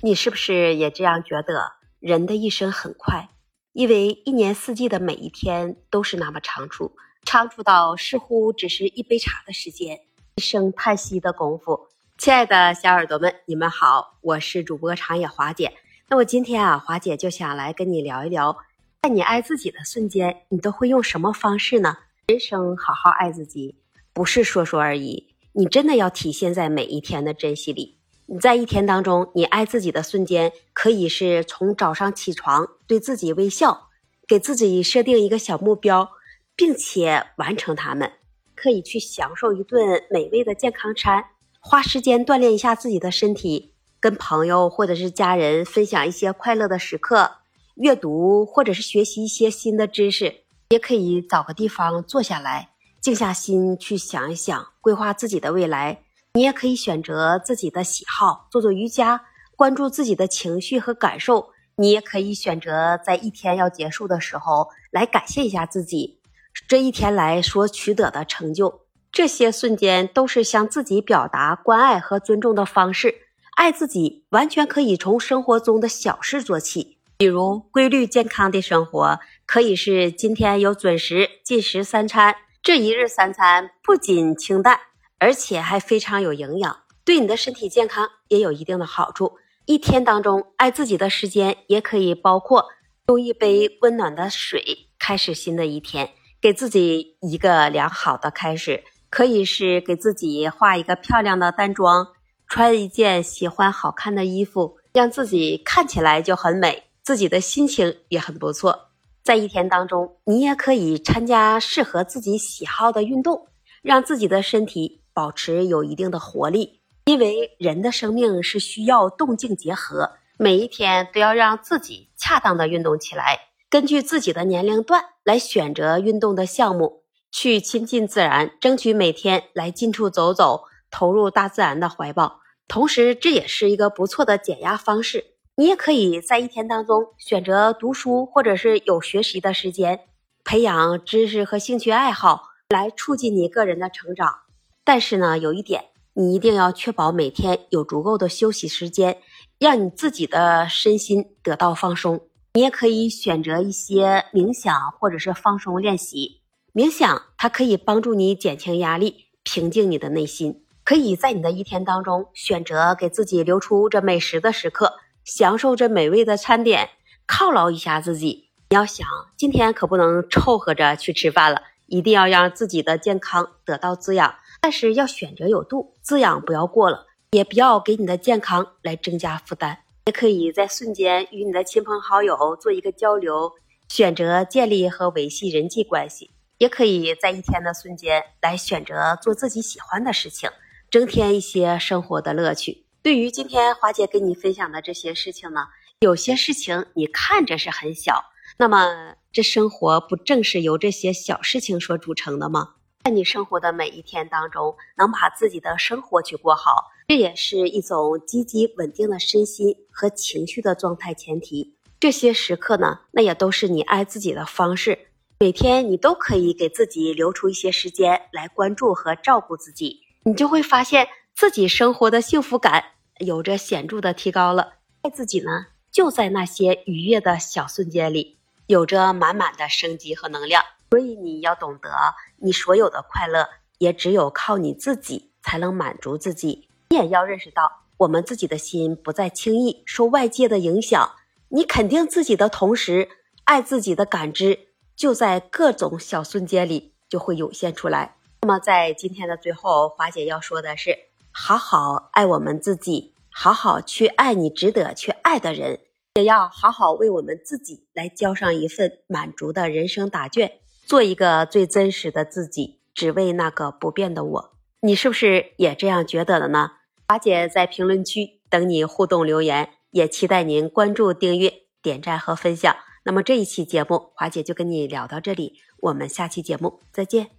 你是不是也这样觉得？人的一生很快，因为一年四季的每一天都是那么长处，长处到似乎只是一杯茶的时间，一声叹息的功夫。亲爱的小耳朵们，你们好，我是主播长野华姐。那我今天啊，华姐就想来跟你聊一聊，在你爱自己的瞬间，你都会用什么方式呢？人生好好爱自己，不是说说而已，你真的要体现在每一天的珍惜里。你在一天当中，你爱自己的瞬间，可以是从早上起床对自己微笑，给自己设定一个小目标，并且完成它们；可以去享受一顿美味的健康餐，花时间锻炼一下自己的身体，跟朋友或者是家人分享一些快乐的时刻，阅读或者是学习一些新的知识，也可以找个地方坐下来，静下心去想一想，规划自己的未来。你也可以选择自己的喜好，做做瑜伽，关注自己的情绪和感受。你也可以选择在一天要结束的时候来感谢一下自己这一天来所取得的成就。这些瞬间都是向自己表达关爱和尊重的方式。爱自己完全可以从生活中的小事做起，比如规律健康的生活，可以是今天有准时进食三餐。这一日三餐不仅清淡。而且还非常有营养，对你的身体健康也有一定的好处。一天当中爱自己的时间，也可以包括用一杯温暖的水开始新的一天，给自己一个良好的开始。可以是给自己画一个漂亮的淡妆，穿一件喜欢好看的衣服，让自己看起来就很美，自己的心情也很不错。在一天当中，你也可以参加适合自己喜好的运动，让自己的身体。保持有一定的活力，因为人的生命是需要动静结合，每一天都要让自己恰当的运动起来。根据自己的年龄段来选择运动的项目，去亲近自然，争取每天来近处走走，投入大自然的怀抱。同时，这也是一个不错的减压方式。你也可以在一天当中选择读书，或者是有学习的时间，培养知识和兴趣爱好，来促进你个人的成长。但是呢，有一点，你一定要确保每天有足够的休息时间，让你自己的身心得到放松。你也可以选择一些冥想或者是放松练习。冥想它可以帮助你减轻压力，平静你的内心。可以在你的一天当中选择给自己留出这美食的时刻，享受这美味的餐点，犒劳一下自己。你要想，今天可不能凑合着去吃饭了，一定要让自己的健康得到滋养。但是要选择有度，滋养不要过了，也不要给你的健康来增加负担。也可以在瞬间与你的亲朋好友做一个交流，选择建立和维系人际关系。也可以在一天的瞬间来选择做自己喜欢的事情，增添一些生活的乐趣。对于今天华姐跟你分享的这些事情呢，有些事情你看着是很小，那么这生活不正是由这些小事情所组成的吗？在你生活的每一天当中，能把自己的生活去过好，这也是一种积极稳定的身心和情绪的状态前提。这些时刻呢，那也都是你爱自己的方式。每天你都可以给自己留出一些时间来关注和照顾自己，你就会发现自己生活的幸福感有着显著的提高了。爱自己呢，就在那些愉悦的小瞬间里，有着满满的生机和能量。所以你要懂得，你所有的快乐也只有靠你自己才能满足自己。你也要认识到，我们自己的心不再轻易受外界的影响。你肯定自己的同时，爱自己的感知就在各种小瞬间里就会涌现出来。那么在今天的最后，华姐要说的是：好好爱我们自己，好好去爱你值得去爱的人，也要好好为我们自己来交上一份满足的人生答卷。做一个最真实的自己，只为那个不变的我。你是不是也这样觉得的呢？华姐在评论区等你互动留言，也期待您关注、订阅、点赞和分享。那么这一期节目，华姐就跟你聊到这里，我们下期节目再见。